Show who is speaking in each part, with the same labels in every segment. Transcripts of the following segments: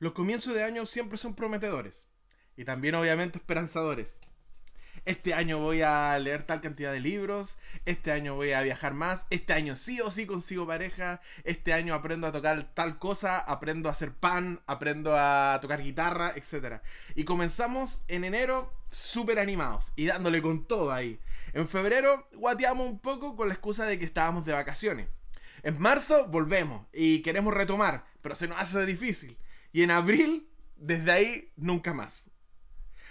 Speaker 1: Los comienzos de año siempre son prometedores y también obviamente esperanzadores. Este año voy a leer tal cantidad de libros, este año voy a viajar más, este año sí o sí consigo pareja, este año aprendo a tocar tal cosa, aprendo a hacer pan, aprendo a tocar guitarra, etc. Y comenzamos en enero súper animados y dándole con todo ahí. En febrero guateamos un poco con la excusa de que estábamos de vacaciones. En marzo volvemos y queremos retomar, pero se nos hace difícil. Y en abril, desde ahí, nunca más.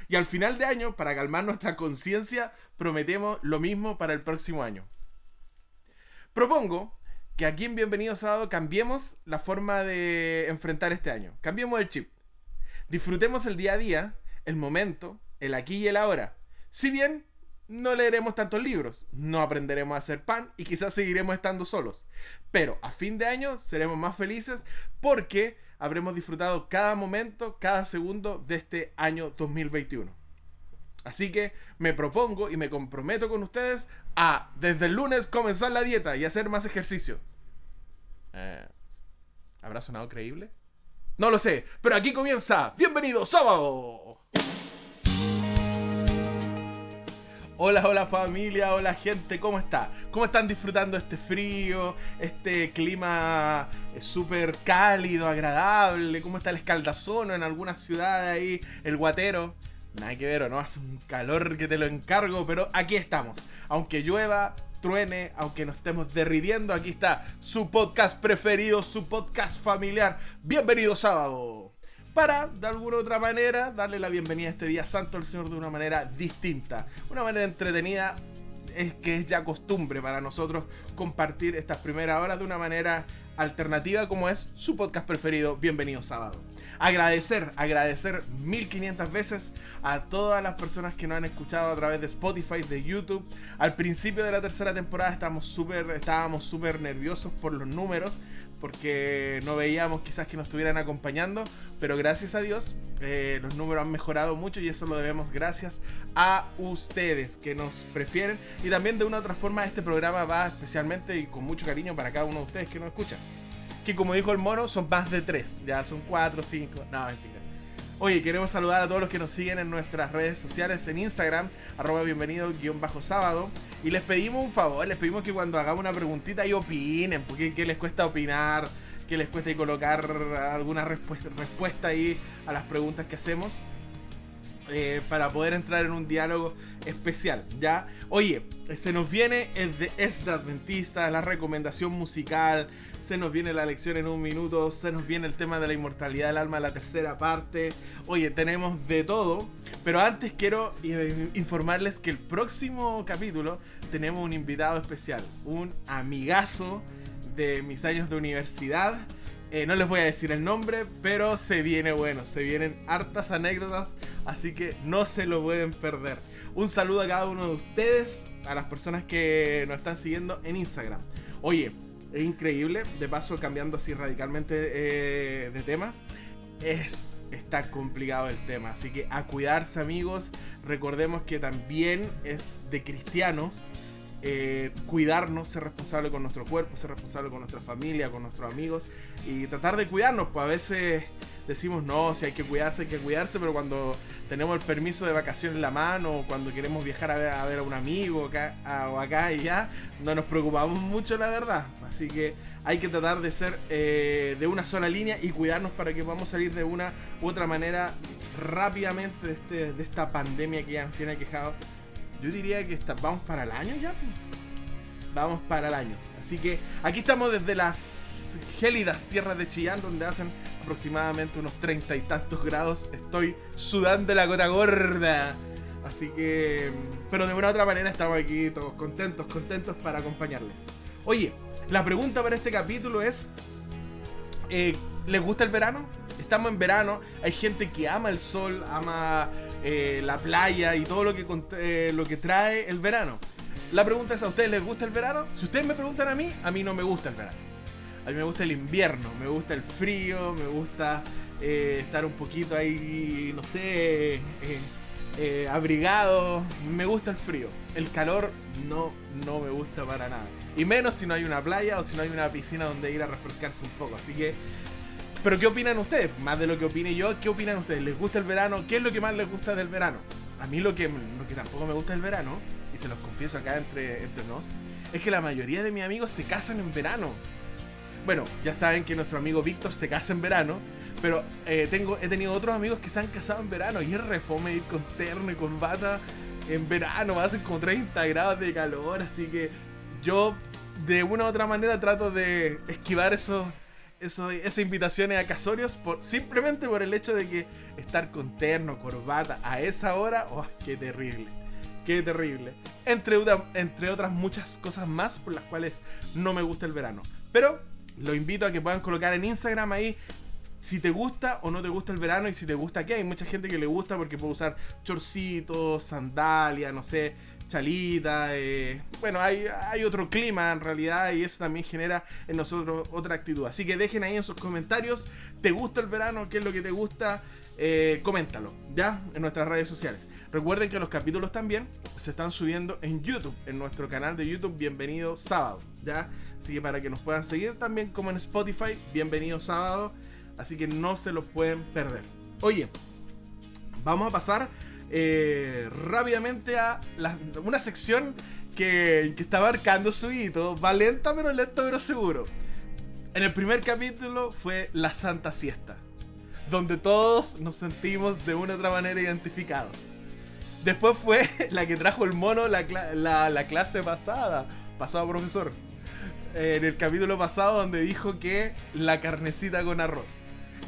Speaker 1: Y al final de año, para calmar nuestra conciencia, prometemos lo mismo para el próximo año. Propongo que aquí en Bienvenido Sábado cambiemos la forma de enfrentar este año. Cambiemos el chip. Disfrutemos el día a día, el momento, el aquí y el ahora. Si bien no leeremos tantos libros, no aprenderemos a hacer pan y quizás seguiremos estando solos. Pero a fin de año seremos más felices porque habremos disfrutado cada momento, cada segundo de este año 2021. Así que me propongo y me comprometo con ustedes a desde el lunes comenzar la dieta y hacer más ejercicio. Eh, ¿Habrá sonado creíble? No lo sé, pero aquí comienza. Bienvenido sábado. Hola, hola familia, hola gente, ¿cómo está? ¿Cómo están disfrutando este frío, este clima eh, súper cálido, agradable? ¿Cómo está el escaldazono en algunas ciudades ahí, el guatero? Nada que ver, ¿no? Hace un calor que te lo encargo, pero aquí estamos. Aunque llueva, truene, aunque nos estemos derritiendo, aquí está su podcast preferido, su podcast familiar. Bienvenido sábado para, de alguna otra manera, darle la bienvenida a este día santo al Señor de una manera distinta, una manera entretenida, es que es ya costumbre para nosotros compartir estas primeras horas de una manera alternativa como es su podcast preferido, Bienvenido Sábado. Agradecer, agradecer 1500 veces a todas las personas que nos han escuchado a través de Spotify, de YouTube. Al principio de la tercera temporada estábamos súper estábamos súper nerviosos por los números, porque no veíamos quizás que nos estuvieran acompañando, pero gracias a Dios eh, los números han mejorado mucho y eso lo debemos gracias a ustedes que nos prefieren y también de una u otra forma este programa va especialmente y con mucho cariño para cada uno de ustedes que nos escuchan. Que como dijo el mono, son más de tres, ya son cuatro, cinco, no, mentira. Oye, queremos saludar a todos los que nos siguen en nuestras redes sociales, en Instagram, arroba bienvenido guion bajo sábado. Y les pedimos un favor, les pedimos que cuando hagamos una preguntita y opinen, porque ¿qué les cuesta opinar? ¿Qué les cuesta colocar alguna respuesta, respuesta ahí a las preguntas que hacemos? Eh, para poder entrar en un diálogo especial, ¿ya? Oye, se nos viene es de, es Adventista, la recomendación musical, se nos viene la lección en un minuto, se nos viene el tema de la inmortalidad del alma, la tercera parte. Oye, tenemos de todo, pero antes quiero eh, informarles que el próximo capítulo tenemos un invitado especial, un amigazo de mis años de universidad. Eh, no les voy a decir el nombre, pero se viene bueno, se vienen hartas anécdotas, así que no se lo pueden perder. Un saludo a cada uno de ustedes, a las personas que nos están siguiendo en Instagram. Oye, es increíble, de paso cambiando así radicalmente eh, de tema, es, está complicado el tema, así que a cuidarse amigos, recordemos que también es de cristianos eh, cuidarnos, ser responsable con nuestro cuerpo, ser responsable con nuestra familia, con nuestros amigos y tratar de cuidarnos, pues a veces decimos no, si hay que cuidarse, hay que cuidarse, pero cuando tenemos el permiso de vacación en la mano, o cuando queremos viajar a ver a, un amigo acá, o acá y ya, no nos preocupamos mucho, la verdad. Así que hay que tratar de ser eh, de una sola línea y cuidarnos para que podamos salir de una u otra manera rápidamente de, este, de esta pandemia que ya nos tiene quejado yo diría que vamos para el año ya. Pues. Vamos para el año. Así que aquí estamos desde las gélidas tierras de Chillán, donde hacen aproximadamente unos treinta y tantos grados. Estoy sudando la gota gorda. Así que... Pero de una u otra manera estamos aquí todos contentos, contentos para acompañarles. Oye, la pregunta para este capítulo es... Eh, ¿Les gusta el verano? Estamos en verano, hay gente que ama el sol, ama eh, la playa y todo lo que, eh, lo que trae el verano. La pregunta es, ¿a ustedes les gusta el verano? Si ustedes me preguntan a mí, a mí no me gusta el verano. A mí me gusta el invierno, me gusta el frío, me gusta eh, estar un poquito ahí, no sé, abrigado. Me gusta el frío. El calor no, no me gusta para nada. Y menos si no hay una playa o si no hay una piscina donde ir a refrescarse un poco. Así que Pero ¿qué opinan ustedes? Más de lo que opine yo, ¿qué opinan ustedes? ¿Les gusta el verano? ¿Qué es lo que más les gusta del verano? A mí lo que, lo que tampoco me gusta del verano, y se los confieso acá entre, entre nos, es que la mayoría de mis amigos se casan en verano. Bueno, ya saben que nuestro amigo Víctor se casa en verano, pero eh, tengo, he tenido otros amigos que se han casado en verano y es refome ir con terno y con bata en verano, hacen como 30 grados de calor, así que yo de una u otra manera trato de esquivar esos, eso, esas invitaciones a casorios por, simplemente por el hecho de que estar con terno, corbata a esa hora, oh, qué terrible. Qué terrible. Entre, otras muchas cosas más por las cuales no me gusta el verano. Pero lo invito a que puedan colocar en Instagram ahí si te gusta o no te gusta el verano y si te gusta qué. Hay mucha gente que le gusta porque puede usar chorcitos, sandalia, no sé, chalita. Eh, bueno, hay, hay otro clima en realidad y eso también genera en nosotros otra actitud. Así que dejen ahí en sus comentarios, ¿te gusta el verano? ¿Qué es lo que te gusta? Eh, coméntalo, ¿ya? En nuestras redes sociales. Recuerden que los capítulos también se están subiendo en YouTube, en nuestro canal de YouTube Bienvenido Sábado, ¿ya? Así que para que nos puedan seguir también como en Spotify, Bienvenido Sábado. Así que no se los pueden perder. Oye, vamos a pasar eh, rápidamente a una sección que, está marcando su hito. Va lenta, pero lento, pero seguro. En el primer capítulo fue la Santa Siesta, donde todos nos sentimos de una u otra manera identificados. Después fue la que trajo el mono la, clase pasada. Pasado profesor. En el capítulo pasado donde dijo que la carnecita con arroz.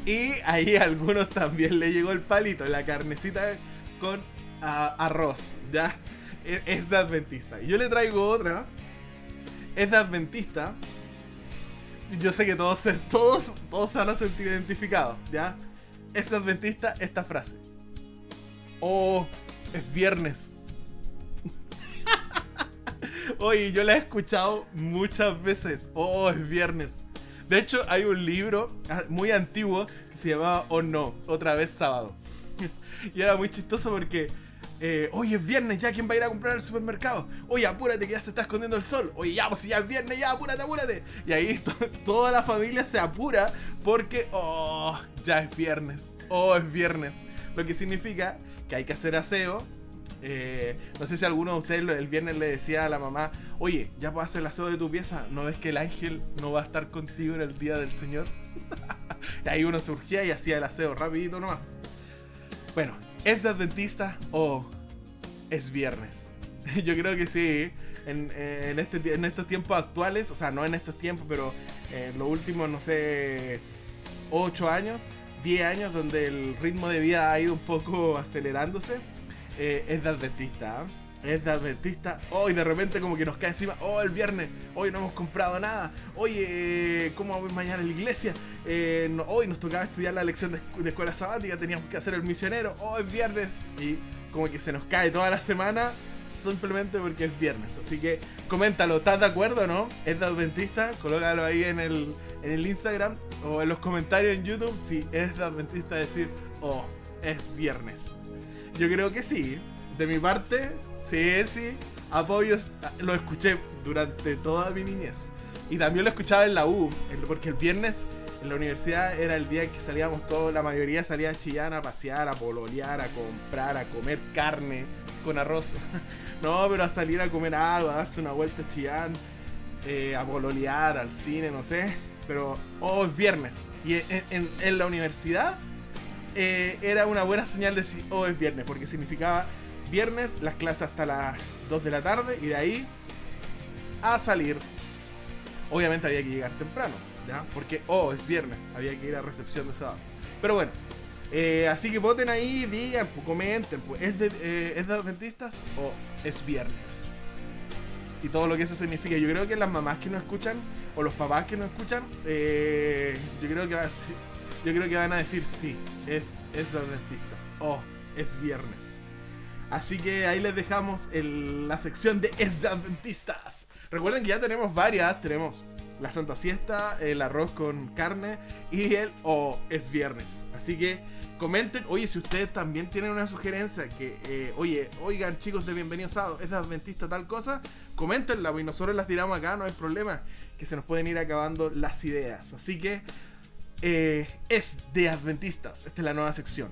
Speaker 1: Y ahí a algunos también le llegó el palito. La carnecita con arroz. Ya. Es, es de adventista. Y yo le traigo otra. Es de adventista. Yo sé que todos, todos, todos se van a sentir identificados. ¿Ya? Es de adventista esta frase. Oh es viernes. Oye, yo la he escuchado muchas veces. Oh, es viernes. De hecho, hay un libro ah, muy antiguo que se llamaba Oh no, otra vez sábado. y era muy chistoso porque, eh, oye, es viernes, ya, ¿quién va a ir a comprar al supermercado? Oye, apúrate que ya se está escondiendo el sol. Oye, ya, pues si ya es viernes, ya, apúrate, apúrate. Y ahí toda la familia se apura porque, oh, ya es viernes. Oh, es viernes. Lo que significa que hay que hacer aseo. Eh, no sé si alguno de ustedes el viernes le decía a la mamá, oye, ya puedes hacer el aseo de tu pieza, ¿no ves que el ángel no va a estar contigo en el día del Señor? y ahí uno surgía y hacía el aseo rapidito nomás. Bueno, ¿es de adventista o es viernes? Yo creo que sí. En, este, en estos tiempos actuales, o sea, no en estos tiempos, pero en los últimos, no sé, 8 años, 10 años donde el ritmo de vida ha ido un poco acelerándose, eh, es de adventista. ¿eh? Es de adventista. Hoy de repente como que nos cae encima. Oh, el viernes. Hoy no hemos comprado nada. Oye, ¿cómo vamos mañana a la iglesia? Eh, hoy nos tocaba estudiar la lección de, escuela sabática. Teníamos que hacer el misionero. Oh, es viernes. Y como que se nos cae toda la semana simplemente porque es viernes. Así que coméntalo, ¿estás de acuerdo o no? ¿Es de adventista? Colócalo ahí en el, en el Instagram o en los comentarios en YouTube si es de adventista decir, oh, es viernes. Yo creo que sí. De mi parte, sí. Apoyo, lo escuché durante toda mi niñez. Y también lo escuchaba en la U, porque el viernes en la universidad era el día en que salíamos todos, la mayoría salía a Chillán a pasear, a pololear, a comprar, a comer carne con arroz. no, pero a salir a comer algo, a darse una vuelta a Chillán, eh, a pololear, al cine, no sé. Pero, oh, es viernes. Y en, la universidad eh, era una buena señal de decir, oh, es viernes, porque significaba viernes, las clases hasta las 2 de la tarde y de ahí a salir. Obviamente había que llegar temprano porque, oh, es viernes, había que ir a recepción de sábado. Pero bueno, eh, así que voten ahí, digan, pues, comenten, pues, ¿es de, eh, ¿es de adventistas o es viernes? Y todo lo que eso significa. Yo creo que las mamás que nos escuchan, o los papás que nos escuchan, eh, yo, creo que yo creo que van a decir sí, es, es de adventistas, o es viernes. Así que ahí les dejamos la sección de Es Adventistas. Recuerden que ya tenemos varias. Tenemos la Santa Siesta, el arroz con carne y el o es viernes. Así que comenten, oye, si ustedes también tienen una sugerencia que, eh, oye, oigan chicos de Bienvenido Sábado, es adventista tal cosa, coméntenla y nosotros las tiramos acá, no hay problema, que se nos pueden ir acabando las ideas. Así que eh, es de Adventistas. Esta es la nueva sección.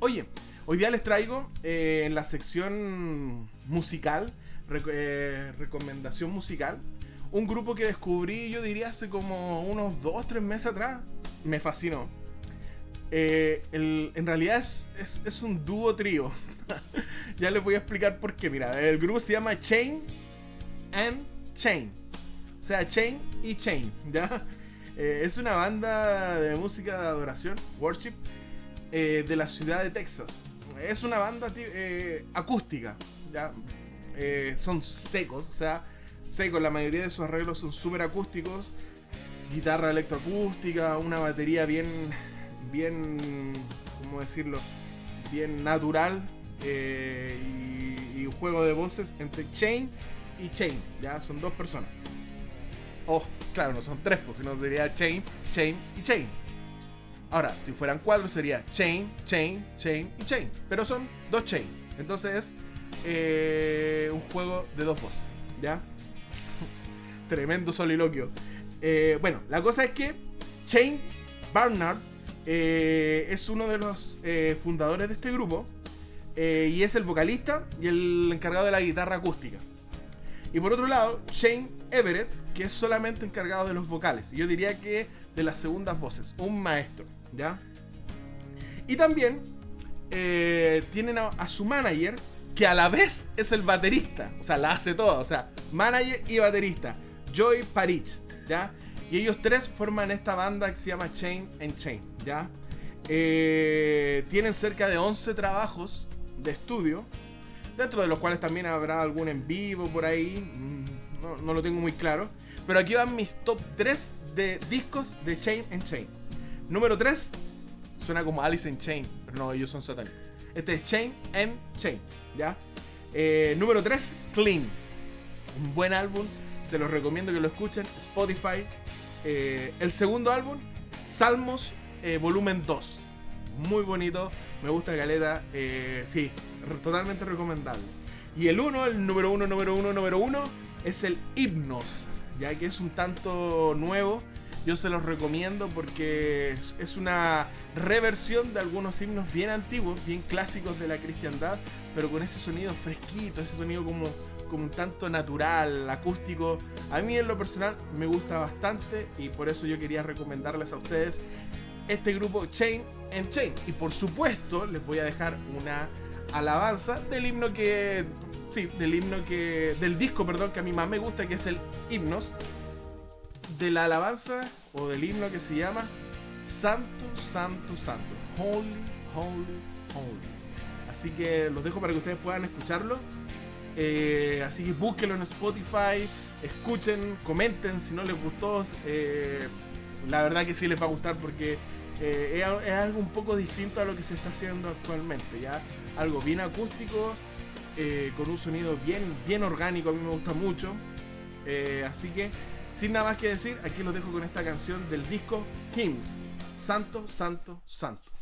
Speaker 1: Oye, hoy día les traigo eh, en la sección musical, eh, recomendación musical, un grupo que descubrí yo diría hace como unos 2, 3 meses atrás. Me fascinó. en realidad es, es un dúo trío. ya les voy a explicar por qué. Mira, el grupo se llama Chain and Chain. O sea, Chain y Chain, ¿ya? Eh, es una banda de música de adoración, worship, eh, de la ciudad de Texas. Es una banda eh, acústica, ¿ya? son secos, o sea, secos. La mayoría de sus arreglos son súper acústicos. Guitarra electroacústica, una batería bien, bien, ¿cómo decirlo? Bien natural. y, y un juego de voces entre Chain y Chain, ¿ya? Son dos personas. Oh, claro, no son tres, pues si no sería Chain, Chain y Chain. Ahora, si fueran cuatro sería Chain, Chain, Chain y Chain. Pero son dos Chain. Entonces es eh, un juego de dos voces, ¿ya? Tremendo soliloquio. Eh, bueno, la cosa es que Chain Barnard eh, es uno de los fundadores de este grupo y es el vocalista y el encargado de la guitarra acústica. Y por otro lado, Shane Everett, que es solamente encargado de los vocales. Yo diría que de las segundas voces, un maestro, ¿ya? Y también eh, tienen a, su manager, que a la vez es el baterista, o sea, la hace toda, o sea, manager y baterista, Joy Parich, ¿ya? Y ellos tres forman esta banda que se llama Chain and Chain, ¿ya? Eh, tienen cerca de 11 trabajos de estudio dentro de los cuales también habrá algún en vivo por ahí, mm, no, lo tengo muy claro. Pero aquí van mis top 3 de discos de Chain and Chain. Número 3, suena como Alice in Chain, pero no, ellos son satánicos. Este es Chain and Chain, ¿ya? Eh, número 3, Clean. Un buen álbum, se los recomiendo que lo escuchen. Spotify. Eh, el segundo álbum, Salmos, eh, volumen 2. Muy bonito, me gusta Galeta, eh, sí, totalmente recomendable. Y el uno, el número uno, número uno, número uno, es el Himnos, ya que es un tanto nuevo. Yo se los recomiendo porque es una reversión de algunos himnos bien antiguos, bien clásicos de la cristiandad, pero con ese sonido fresquito, ese sonido como, como un tanto natural, acústico. A mí en lo personal me gusta bastante y por eso yo quería recomendarles a ustedes este grupo Chain and Chain. Y por supuesto, les voy a dejar una alabanza del himno que. Sí, del himno que. Del disco, perdón, que a mí más me gusta, que es el himnos. De la alabanza o del himno que se llama Santo, Santo, Santo. Holy, Holy, Holy. Así que los dejo para que ustedes puedan escucharlo. Eh, así que búsquenlo en Spotify, escuchen, comenten si no les gustó. Eh, la verdad que sí les va a gustar porque eh, es, algo un poco distinto a lo que se está haciendo actualmente, ¿ya? Algo bien acústico, con un sonido bien, bien orgánico, a mí me gusta mucho. Así que, sin nada más que decir, aquí los dejo con esta canción del disco Hymns. Santo, santo, santo.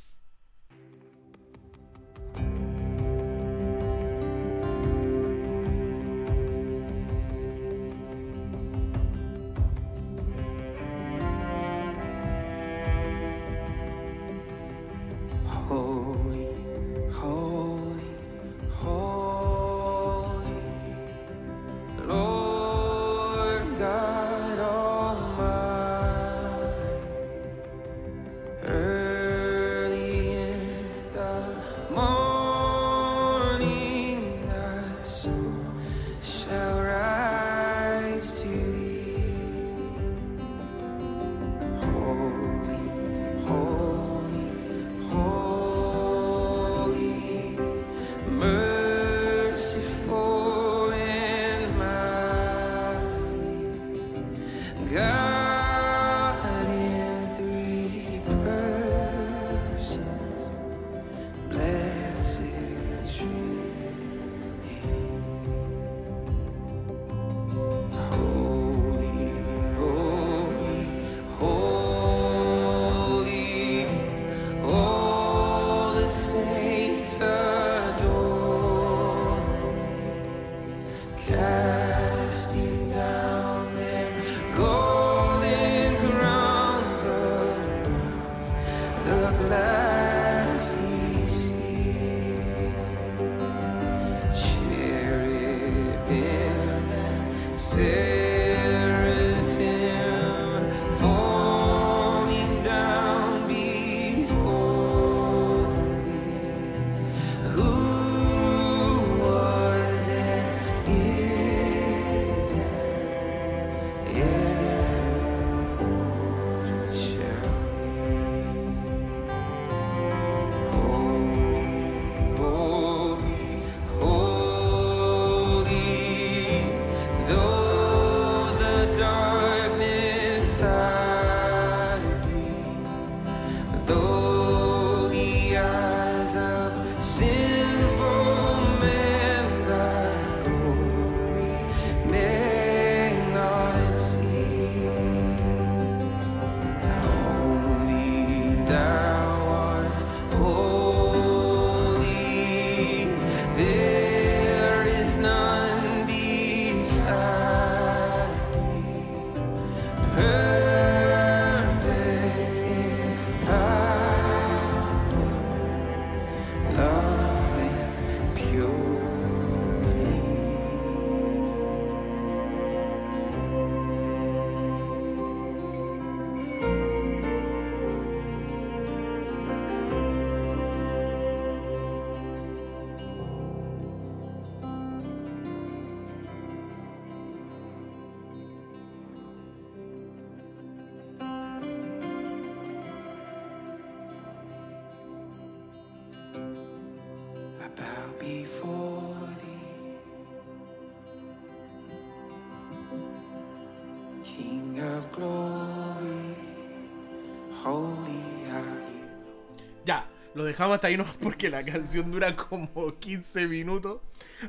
Speaker 1: Dejamos hasta ahí nomás porque la canción dura como 15 minutos.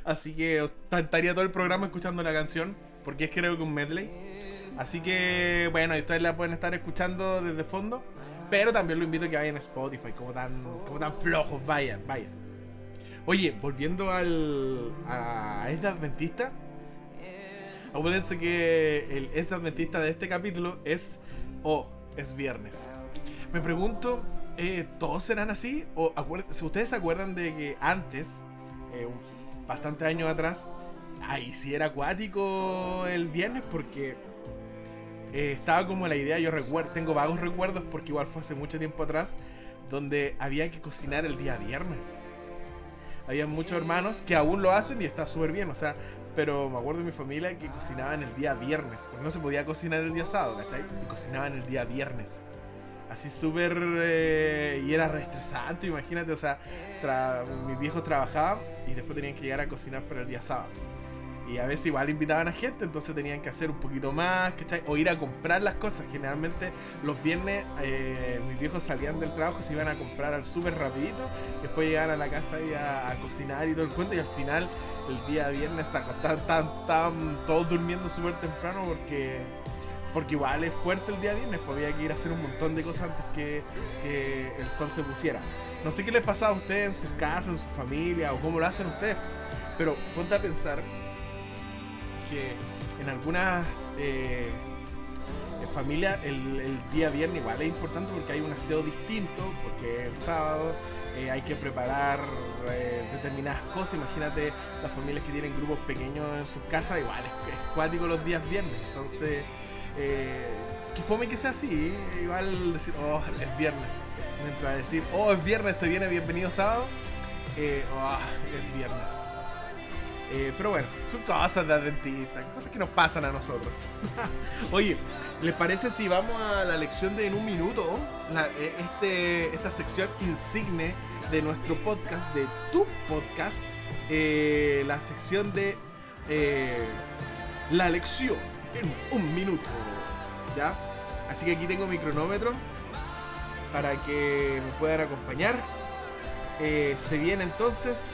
Speaker 1: Así que estaría todo el programa escuchando la canción. Porque es creo que un medley. Así que, bueno, ustedes la pueden estar escuchando desde fondo. Pero también lo invito a que vayan a Spotify. Como tan, como tan flojos, vayan, vayan. Oye, volviendo al. a este Adventista. Acuérdense que el este Adventista de este capítulo es. Oh, es viernes. Me pregunto eh, ¿todos serán así? O si ustedes se acuerdan de que antes, eh, bastante años atrás, ahí sí era acuático el viernes porque eh, estaba como la idea, yo recuerdo, tengo vagos recuerdos porque igual fue hace mucho tiempo atrás, donde había que cocinar el día viernes. Había muchos hermanos que aún lo hacen y está súper bien, o sea, pero me acuerdo de mi familia que cocinaban el día viernes, porque no se podía cocinar el día sábado, ¿cachai? Y cocinaban el día viernes así súper... Eh, y era re estresante, imagínate, o sea, mis viejos trabajaban y después tenían que llegar a cocinar para el día sábado. Y a veces igual invitaban a gente, entonces tenían que hacer un poquito más, ¿cachai? O ir a comprar las cosas. Generalmente los viernes eh, mis viejos salían del trabajo, se iban a comprar al súper rapidito, después llegaban a la casa y a, cocinar y todo el cuento, y al final el día viernes estaban todos durmiendo súper temprano porque porque igual es fuerte el día viernes, pues había que ir a hacer un montón de cosas antes que, el sol se pusiera. No sé qué les pasa a ustedes en sus casas, en su familia, o cómo lo hacen ustedes, pero ponte a pensar que en algunas eh, familias el, día viernes igual es importante porque hay un aseo distinto, porque el sábado eh, hay que preparar eh, determinadas cosas. Imagínate las familias que tienen grupos pequeños en sus casas, igual es, es cuático los días viernes. Entonces eh, que fome que sea así, igual decir, oh, es viernes. Mientras decir, oh, es viernes, se viene bienvenido sábado, eh, oh, es viernes. Eh, pero bueno, son cosas de adventista, cosas que nos pasan a nosotros. Oye, ¿les parece si vamos a la lección de en un minuto? Eh, este, esta sección insigne de nuestro podcast, de tu podcast, la sección de la lección en un minuto. ¿Ya? Así que aquí tengo mi cronómetro para que me puedan acompañar. Eh, se viene entonces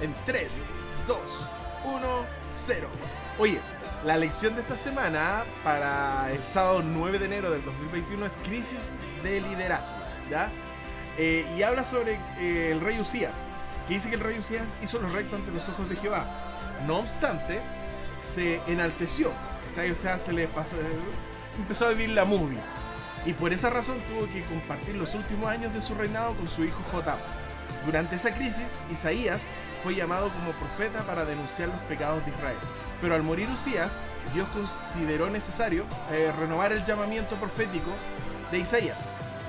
Speaker 1: en 3, 2, 1, 0. Oye, la lección de esta semana para el sábado 9 de enero del 2021 es crisis de liderazgo. ¿Ya? Eh, y habla sobre eh, el rey Usías, que dice que el rey Usías hizo lo recto ante los ojos de Jehová. No obstante, se enalteció o sea, se le pasó, empezó a vivir la movie. y por esa razón tuvo que compartir los últimos años de su reinado con su hijo Jotam. Durante esa crisis, Isaías fue llamado como profeta para denunciar los pecados de Israel. Pero al morir Usías, Dios consideró necesario eh, renovar el llamamiento profético de Isaías.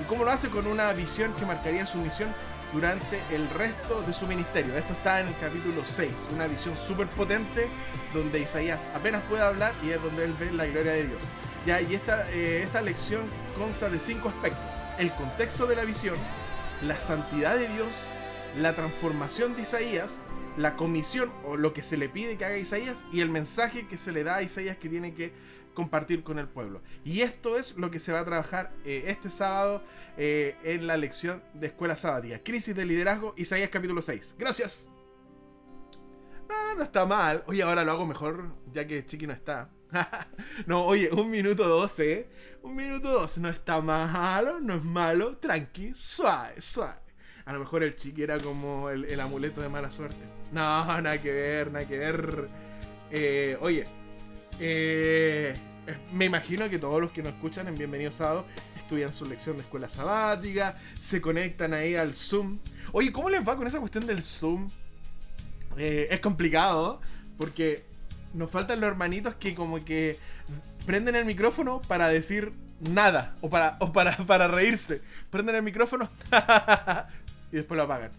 Speaker 1: ¿Y cómo lo hace? Con una visión que marcaría su misión durante el resto de su ministerio. Esto está en el capítulo 6, una visión súper potente donde Isaías apenas puede hablar y es donde él ve la gloria de Dios. Ya, y esta, eh, esta lección consta de cinco aspectos. El contexto de la visión, la santidad de Dios, la transformación de Isaías, la comisión o lo que se le pide que haga Isaías y el mensaje que se le da a Isaías que tiene que compartir con el pueblo. Y esto es lo que se va a trabajar eh, este sábado eh, en la lección de Escuela Sabática. Crisis de liderazgo, Isaías capítulo 6. Gracias. Ah, no está mal. Oye, ahora lo hago mejor ya que Chiqui no está. no, oye, un minuto 12. Un minuto 12. No está malo, no es malo. Tranqui, suave, suave. A lo mejor el Chiqui era como el, amuleto de mala suerte. No, nada que ver, nada que ver. Eh, oye, eh, me imagino que todos los que nos escuchan en Bienvenidos Sábado estudian su lección de escuela sabática, se conectan ahí al Zoom. Oye, ¿cómo les va con esa cuestión del Zoom? Eh, es complicado, porque nos faltan los hermanitos que como que prenden el micrófono para decir nada, o para, o para, para reírse. Prenden el micrófono y después lo apagan.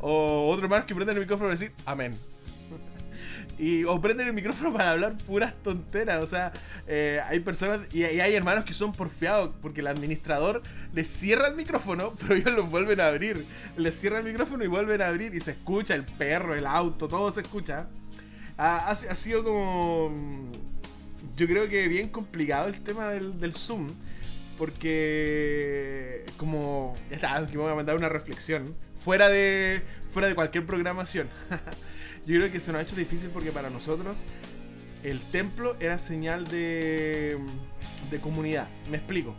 Speaker 1: O otro hermano que prenden el micrófono y decir amén. Y, o prenden el micrófono para hablar puras tonteras. O sea, eh, hay personas y, hay hermanos que son porfiados porque el administrador les cierra el micrófono, pero ellos lo vuelven a abrir. Les cierra el micrófono y vuelven a abrir y se escucha el perro, el auto, todo se escucha. Ha, ha, sido como. Yo creo que bien complicado el tema del, del Zoom. Porque. Como. Ya está, que me voy a mandar una reflexión. Fuera de. Fuera de cualquier programación. yo creo que se nos ha hecho difícil porque para nosotros el templo era señal de, de comunidad. Me explico.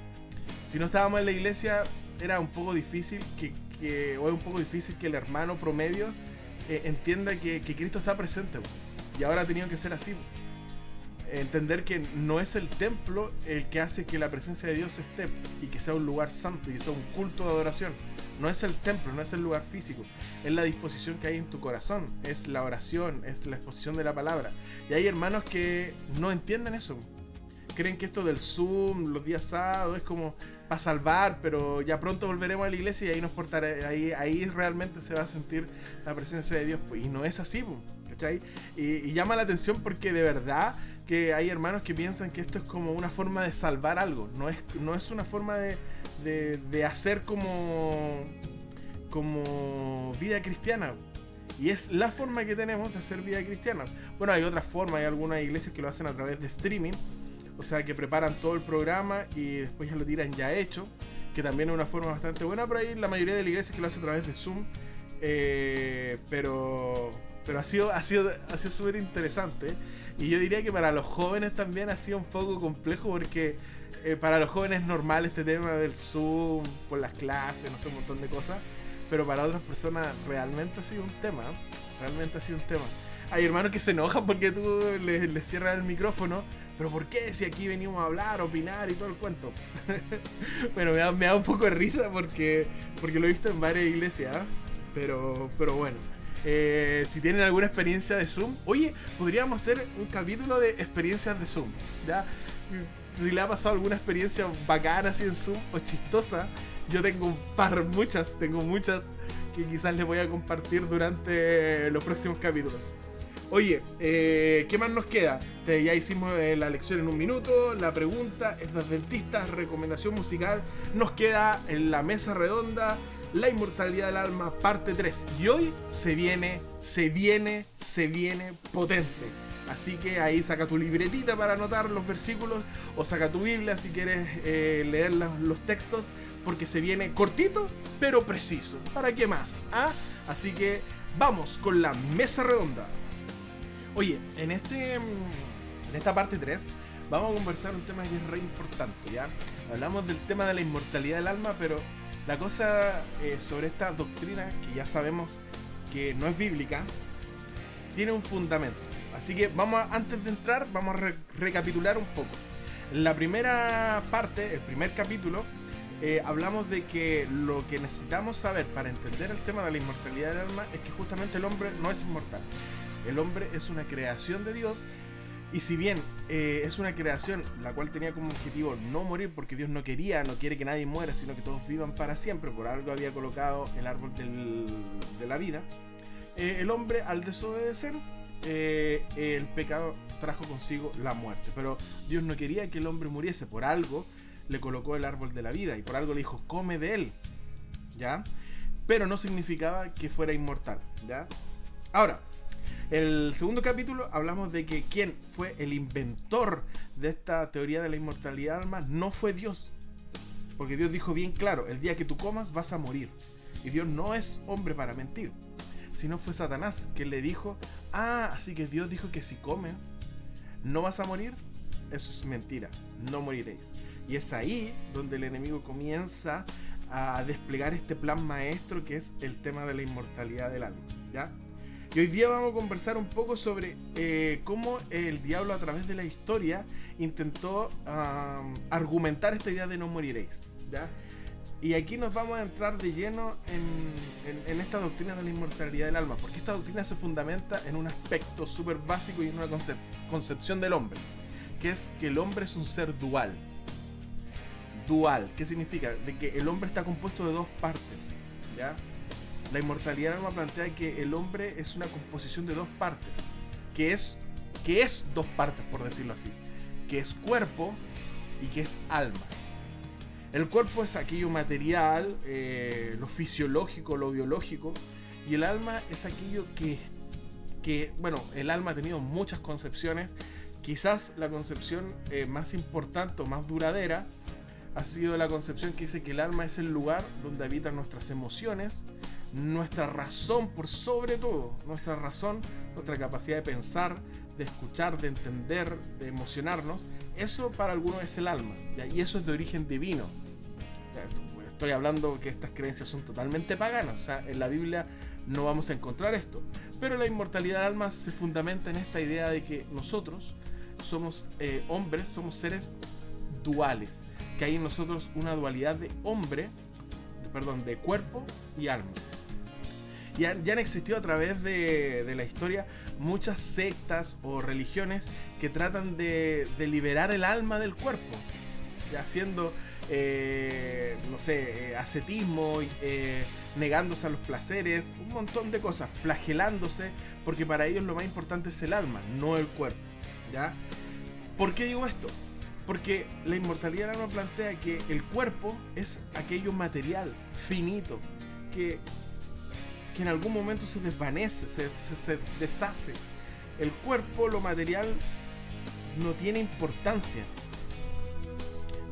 Speaker 1: Si no estábamos en la iglesia, era un poco difícil que, o es un poco difícil que el hermano promedio eh, entienda que, Cristo está presente. Y ahora ha tenido que ser así. Entender que no es el templo el que hace que la presencia de Dios esté y que sea un lugar santo y sea un culto de adoración no es el templo, no es el lugar físico, es la disposición que hay en tu corazón, es la oración, es la exposición de la palabra. Y hay hermanos que no entienden eso. Creen que esto del Zoom, los días sábados, es como para salvar, pero ya pronto volveremos a la iglesia y ahí nos portará, ahí, ahí realmente se va a sentir la presencia de Dios. Y no es así, ¿cachai? y llama la atención porque de verdad que hay hermanos que piensan que esto es como una forma de salvar algo. No es, no es una forma de, de, hacer como, como vida cristiana. Y es la forma que tenemos de hacer vida cristiana. Bueno, hay otras formas, hay algunas iglesias que lo hacen a través de streaming. O sea, que preparan todo el programa y después ya lo tiran ya hecho. Que también es una forma bastante buena, pero hay la mayoría de las iglesias que lo hace a través de Zoom. Eh, pero pero ha sido, ha sido, ha sido súper interesante. Y yo diría que para los jóvenes también ha sido un poco complejo porque eh, para los jóvenes es normal este tema del Zoom, por las clases, no sé, un montón de cosas. Pero para otras personas realmente ha sido un tema. Realmente ha sido un tema. Hay hermanos que se enojan porque tú les, cierras el micrófono. Pero ¿por qué? Si aquí venimos a hablar, opinar y todo el cuento. bueno, me da, me da, un poco de risa porque, porque lo he visto en varias iglesias. ¿ah? Pero, pero bueno. Eh, si tienen alguna experiencia de Zoom, oye, podríamos hacer un capítulo de experiencias de Zoom. ¿ya? Si le ha pasado alguna experiencia bacana así en Zoom o chistosa, yo tengo un par, muchas, tengo muchas que quizás les voy a compartir durante los próximos capítulos. Oye, eh, ¿qué más nos queda? ya hicimos eh, la lección en un minuto, la pregunta, es de dentistas, recomendación musical. Nos queda en la mesa redonda la inmortalidad del alma, parte 3. Y hoy se viene, se viene, se viene potente. Así que ahí saca tu libretita para anotar los versículos o saca tu Biblia si quieres eh, leer los, textos porque se viene cortito pero preciso. ¿Para qué más? ¿Ah? Así que vamos con la mesa redonda. Oye, en, este, en esta parte 3 vamos a conversar un tema que es re importante, ¿ya? Hablamos del tema de la inmortalidad del alma, pero la cosa eh, sobre esta doctrina, que ya sabemos que no es bíblica, tiene un fundamento. Así que vamos antes de entrar, vamos a recapitular un poco. En la primera parte, el primer capítulo, eh, hablamos de que lo que necesitamos saber para entender el tema de la inmortalidad del alma es que justamente el hombre no es inmortal. El hombre es una creación de Dios y si bien eh, es una creación la cual tenía como objetivo no morir porque Dios no quería, no quiere que nadie muera, sino que todos vivan para siempre, por algo había colocado el árbol de la vida, eh, el hombre al desobedecer, el pecado trajo consigo la muerte. Pero Dios no quería que el hombre muriese, por algo le colocó el árbol de la vida y por algo le dijo, come de él. ¿Ya? Pero no significaba que fuera inmortal. ¿Ya? Ahora, el segundo capítulo hablamos de que quien fue el inventor de esta teoría de la inmortalidad del alma no fue Dios. Porque Dios dijo bien claro, el día que tú comas vas a morir. Y Dios no es hombre para mentir. Sino fue Satanás que le dijo, ah, así que Dios dijo que si comes no vas a morir. Eso es mentira, no moriréis. Y es ahí donde el enemigo comienza a desplegar este plan maestro que es el tema de la inmortalidad del alma. ¿ya? Y hoy día vamos a conversar un poco sobre eh, cómo el diablo a través de la historia intentó argumentar esta idea de no moriréis. ¿ya? Y aquí nos vamos a entrar de lleno en, en, esta doctrina de la inmortalidad del alma, porque esta doctrina se fundamenta en un aspecto súper básico y en una concepción del hombre, que es que el hombre es un ser dual dual. ¿Qué significa? De que el hombre está compuesto de dos partes. ¿ya? La inmortalidad alma plantea que el hombre es una composición de dos partes. Que es, que es dos partes, por decirlo así. Que es cuerpo y que es alma. El cuerpo es aquello material, eh, lo fisiológico, lo biológico. Y el alma es aquello que, que, bueno, el alma ha tenido muchas concepciones. Quizás la concepción eh, más importante o más duradera ha sido la concepción que dice que el alma es el lugar donde habitan nuestras emociones, nuestra razón por sobre todo, nuestra razón, nuestra capacidad de pensar, de escuchar, de entender, de emocionarnos, eso para algunos es el alma, y eso es de origen divino. Estoy hablando que estas creencias son totalmente paganas, o sea, en la Biblia no vamos a encontrar esto, pero la inmortalidad del alma se fundamenta en esta idea de que nosotros somos eh, hombres, somos seres duales que hay en nosotros una dualidad de hombre, perdón, de cuerpo y alma. Ya han existido a través de, la historia muchas sectas o religiones que tratan de, liberar el alma del cuerpo, haciendo, eh, no sé, eh, ascetismo, eh, negándose a los placeres, un montón de cosas, flagelándose, porque para ellos lo más importante es el alma, no el cuerpo. ¿ya? ¿Por qué digo esto? Porque la inmortalidad no plantea que el cuerpo es aquello material, finito, que, que en algún momento se desvanece, se, deshace. El cuerpo, lo material, no tiene importancia.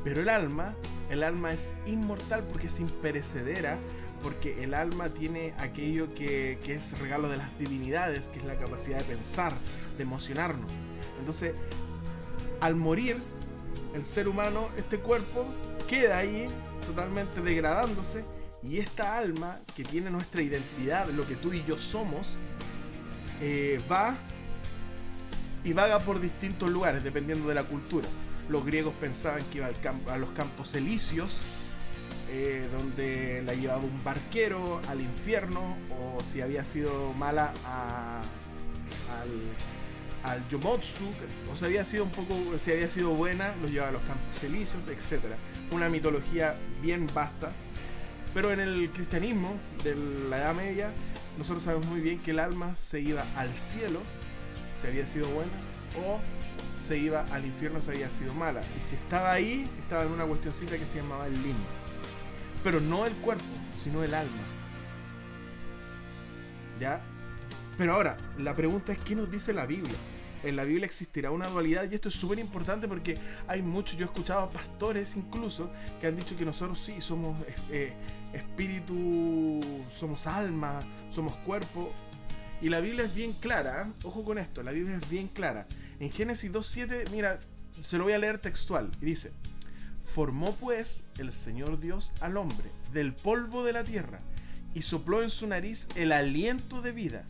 Speaker 1: Pero el alma, el alma es inmortal porque es imperecedera, porque el alma tiene aquello que, que, es regalo de las divinidades, que es la capacidad de pensar, de emocionarnos. Entonces, al morir, el ser humano, este cuerpo, queda ahí totalmente degradándose y esta alma que tiene nuestra identidad, lo que tú y yo somos, eh, va y vaga por distintos lugares dependiendo de la cultura. Los griegos pensaban que iba a los campos elíseos, eh, donde la llevaba un barquero al infierno, o si había sido mala al al Yomotsu, o si había sido un poco, si había sido buena, los llevaba a los campos elíseos, etc. Una mitología bien vasta. Pero en el cristianismo de la Edad Media, nosotros sabemos muy bien que el alma se iba al cielo, si había sido buena, o se iba al infierno si había sido mala. Y si estaba ahí, estaba en una cuestioncita que se llamaba el limbo. Pero no el cuerpo, sino el alma. ¿Ya? Pero ahora, la pregunta es, ¿qué nos dice la Biblia? En la Biblia existirá una dualidad y esto es súper importante porque hay muchos, yo he escuchado a pastores incluso que han dicho que nosotros sí somos eh, espíritu, somos alma, somos cuerpo. Y la Biblia es bien clara, ojo con esto, la Biblia es bien clara. En Génesis 2.7, mira, se lo voy a leer textual, y dice, formó pues el Señor Dios al hombre del polvo de la tierra y sopló en su nariz el aliento de vida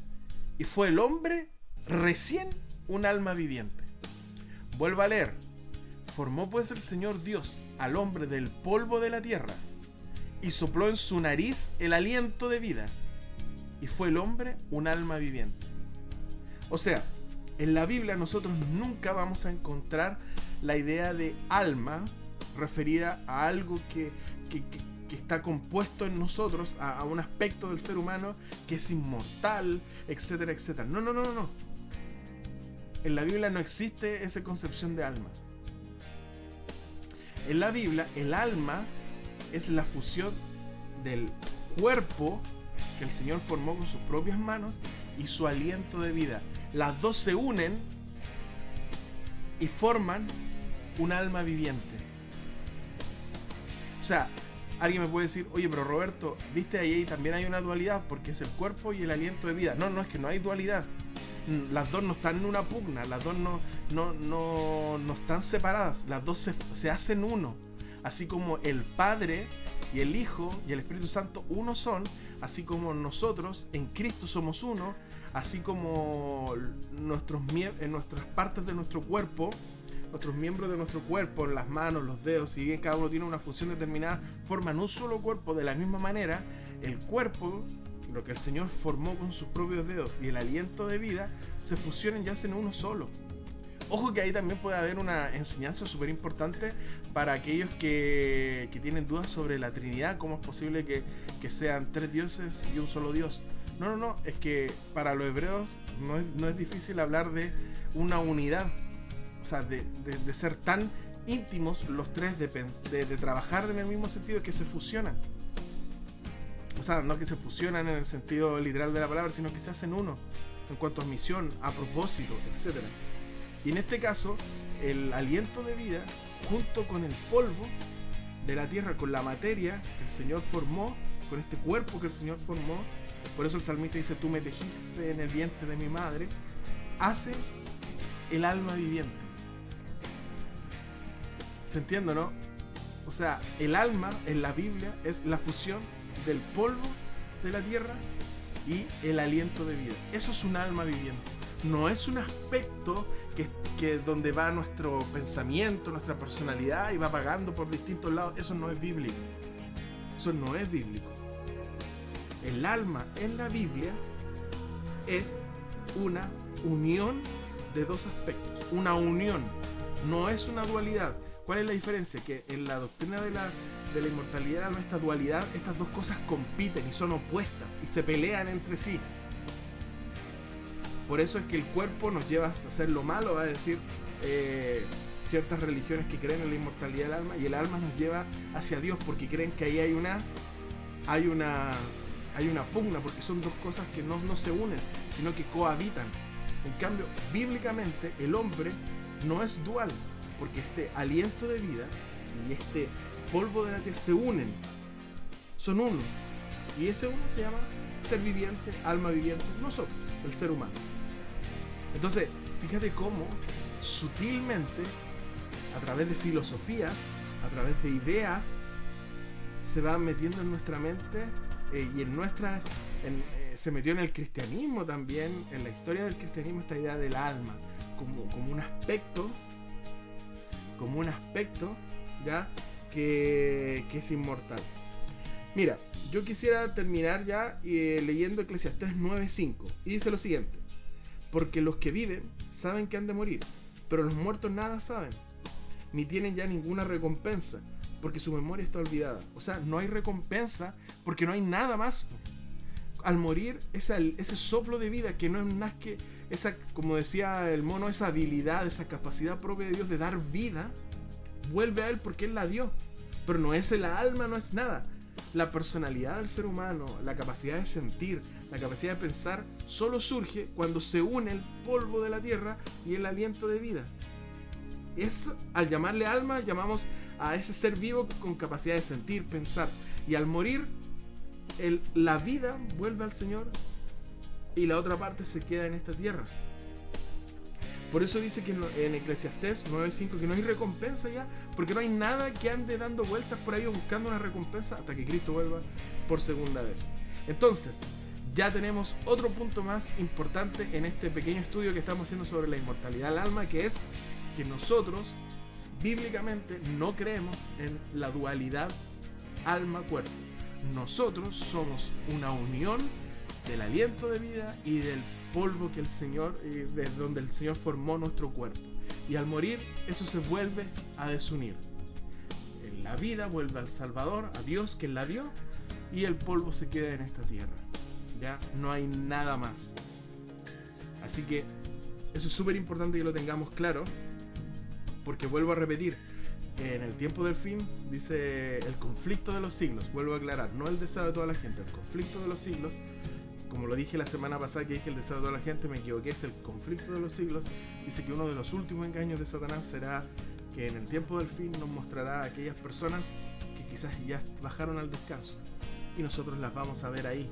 Speaker 1: y fue el hombre recién un alma viviente. Vuelvo a leer. Formó pues el Señor Dios al hombre del polvo de la tierra y sopló en su nariz el aliento de vida. Y fue el hombre un alma viviente. O sea, en la Biblia nosotros nunca vamos a encontrar la idea de alma referida a algo que, está compuesto en nosotros, a, a, un aspecto del ser humano que es inmortal, etcétera, etcétera. No, no, no, no. En la Biblia no existe esa concepción de alma. En la Biblia, el alma es la fusión del cuerpo que el Señor formó con sus propias manos y su aliento de vida. Las dos se unen y forman un alma viviente. O sea, alguien me puede decir, oye, pero Roberto, viste ahí también hay una dualidad porque es el cuerpo y el aliento de vida. No, no es que no hay dualidad. Las dos no están en una pugna, las dos no, no, no, están separadas, las dos se, se hacen uno. Así como el Padre y el Hijo y el Espíritu Santo uno son, así como nosotros en Cristo somos uno, así como nuestros, en nuestras partes de nuestro cuerpo, nuestros miembros de nuestro cuerpo, las manos, los dedos, si bien cada uno tiene una función determinada, forman un solo cuerpo de la misma manera, el cuerpo, lo que el Señor formó con sus propios dedos y el aliento de vida, se fusionan y hacen uno solo. Ojo que ahí también puede haber una enseñanza súper importante para aquellos que, tienen dudas sobre la Trinidad, cómo es posible que, sean tres dioses y un solo Dios. No, no, no, es que para los hebreos no es, difícil hablar de una unidad, o sea, de, ser tan íntimos los tres, de, de, trabajar en el mismo sentido que se fusionan. O sea, no que se fusionan en el sentido literal de la palabra, sino que se hacen uno en cuanto a misión, a propósito, etcétera. Y en este caso, el aliento de vida, junto con el polvo de la tierra, con la materia que el Señor formó, con este cuerpo que el Señor formó, por eso el salmista dice, tú me tejiste en el vientre de mi madre, hace el alma viviente. ¿Se entiende, no? O sea, el alma en la Biblia es la fusión del polvo de la tierra y el aliento de vida. Eso es un alma viviente. No es un aspecto que, donde va nuestro pensamiento, nuestra personalidad y va pagando por distintos lados, eso no es bíblico. Eso no es bíblico. El alma en la Biblia es una unión de dos aspectos. Una unión, no es una dualidad. ¿Cuál es la diferencia? Que en la doctrina de la, de la inmortalidad, no esta dualidad, estas dos cosas compiten y son opuestas y se pelean entre sí. Por eso es que el cuerpo nos lleva a hacer lo malo, va a decir eh, ciertas religiones que creen en la inmortalidad del alma, y el alma nos lleva hacia Dios porque creen que ahí hay una, hay una, hay una pugna, porque son dos cosas que no, no se unen, sino que cohabitan. En cambio, bíblicamente el hombre no es dual, porque este aliento de vida y este polvo de la tierra se unen, son uno. Y ese uno se llama ser viviente, alma viviente, nosotros, el ser humano. Entonces, fíjate cómo sutilmente, a través de filosofías, a través de ideas, se va metiendo en nuestra mente eh, y en nuestra... Eh, se metió en el cristianismo también, en la historia del cristianismo, esta idea del alma, como, como un aspecto, como un aspecto, ¿ya? Que, que es inmortal. Mira, yo quisiera terminar ya eh, leyendo Eclesiastés 9.5. Y dice lo siguiente porque los que viven saben que han de morir, pero los muertos nada saben, ni tienen ya ninguna recompensa, porque su memoria está olvidada. O sea, no hay recompensa porque no hay nada más. Al morir, ese, ese soplo de vida que no es más que esa, como decía el mono, esa habilidad, esa capacidad propia de Dios de dar vida, vuelve a Él porque Él la dio. Pero no es el alma, no es nada. La personalidad del ser humano, la capacidad de sentir, la capacidad de pensar solo surge cuando se une el polvo de la tierra y el aliento de vida. Es, al llamarle alma, llamamos a ese ser vivo con capacidad de sentir, pensar. Y al morir, la vida vuelve al Señor y la otra parte se queda en esta tierra. Por eso dice que en Eclesiastés 9.5 que no hay recompensa ya, porque no hay nada que ande dando vueltas por ahí buscando una recompensa hasta que Cristo vuelva por segunda vez. Entonces, ya tenemos otro punto más importante en este pequeño estudio que estamos haciendo sobre la inmortalidad del alma, que es que nosotros bíblicamente no creemos en la dualidad alma-cuerpo. Nosotros somos una unión del aliento de vida y del polvo que el Señor, de donde el Señor formó nuestro cuerpo. Y al morir, eso se vuelve a desunir. En la vida vuelve al Salvador, a Dios que la dio, y el polvo se queda en esta tierra. Ya no hay nada más. Así que eso es súper importante que lo tengamos claro, porque vuelvo a repetir, en el tiempo del fin dice el conflicto de los siglos, vuelvo a aclarar, no el deseo de toda la gente, el conflicto de los siglos como lo dije la semana pasada que dije el deseo de toda la gente, me equivoqué, es el conflicto de los siglos. Dice que uno de los últimos engaños de Satanás será que en el tiempo del fin nos mostrará a aquellas personas que quizás ya bajaron al descanso y nosotros las vamos a ver ahí.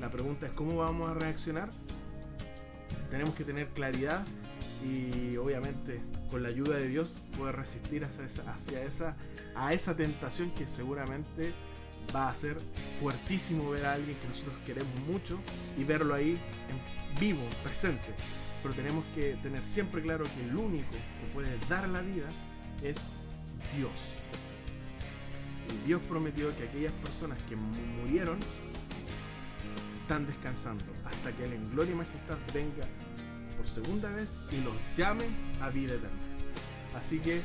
Speaker 1: La pregunta es cómo vamos a reaccionar. Tenemos que tener claridad y obviamente con la ayuda de Dios poder resistir hacia esa, hacia esa, a esa tentación que seguramente va a ser fuertísimo ver a alguien que nosotros queremos mucho y verlo ahí en vivo, presente. Pero tenemos que tener siempre claro que el único que puede dar la vida es Dios. Y Dios prometió que aquellas personas que murieron están descansando hasta que Él en gloria y majestad venga por segunda vez y los llame a vida eterna. Así que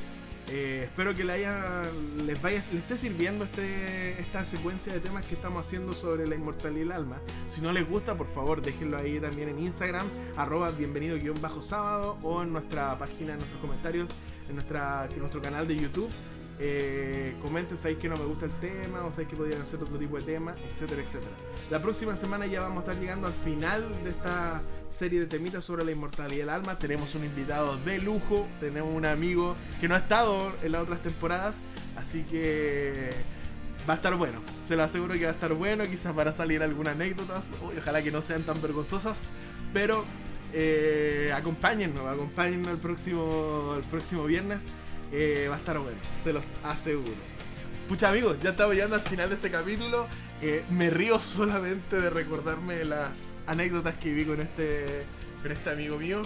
Speaker 1: eh, espero que le haya, les, vaya, esté sirviendo este, esta secuencia de temas que estamos haciendo sobre la inmortalidad y el alma. Si no les gusta, por favor, déjenlo ahí también en Instagram, arroba bienvenido guion bajo sábado o en nuestra página, en nuestros comentarios, en, nuestra, en nuestro canal de YouTube. Eh, comenten, sabéis que no me gusta el tema o sabéis que podrían hacer otro tipo de tema, etcétera, etcétera. La próxima semana ya vamos a estar llegando al final de esta serie de temitas sobre la inmortalidad del alma. Tenemos un invitado de lujo, tenemos un amigo que no ha estado en las otras temporadas, así que va a estar bueno. Se lo aseguro que va a estar bueno, quizás van a salir algunas anécdotas, ojalá que no sean tan vergonzosas, pero eh, acompáñennos, acompáñennos el próximo, el próximo viernes. Eh, va a estar bueno, se los aseguro. Pucha amigos, ya estamos llegando al final de este capítulo. Eh, me río solamente de recordarme las anécdotas que viví con este, con este amigo mío.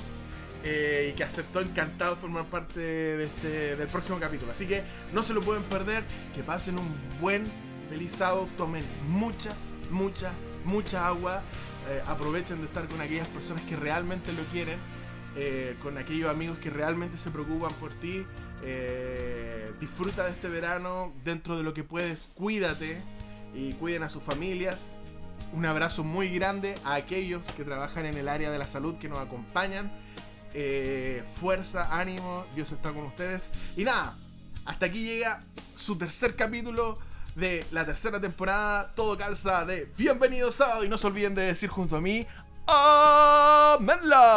Speaker 1: Eh, y que aceptó encantado formar parte de este, del próximo capítulo. Así que no se lo pueden perder. Que pasen un buen felizado. Tomen mucha, mucha, mucha agua. aprovechen de estar con aquellas personas que realmente lo quieren. con aquellos amigos que realmente se preocupan por ti. Eh, disfruta de este verano dentro de lo que puedes, cuídate y cuiden a sus familias. Un abrazo muy grande a aquellos que trabajan en el área de la salud que nos acompañan. Eh, fuerza, ánimo, Dios está con ustedes. Y nada, hasta aquí llega su tercer capítulo de la tercera temporada. Todo calza de Bienvenido sábado y no se olviden de decir junto a mí, ¡Amenla!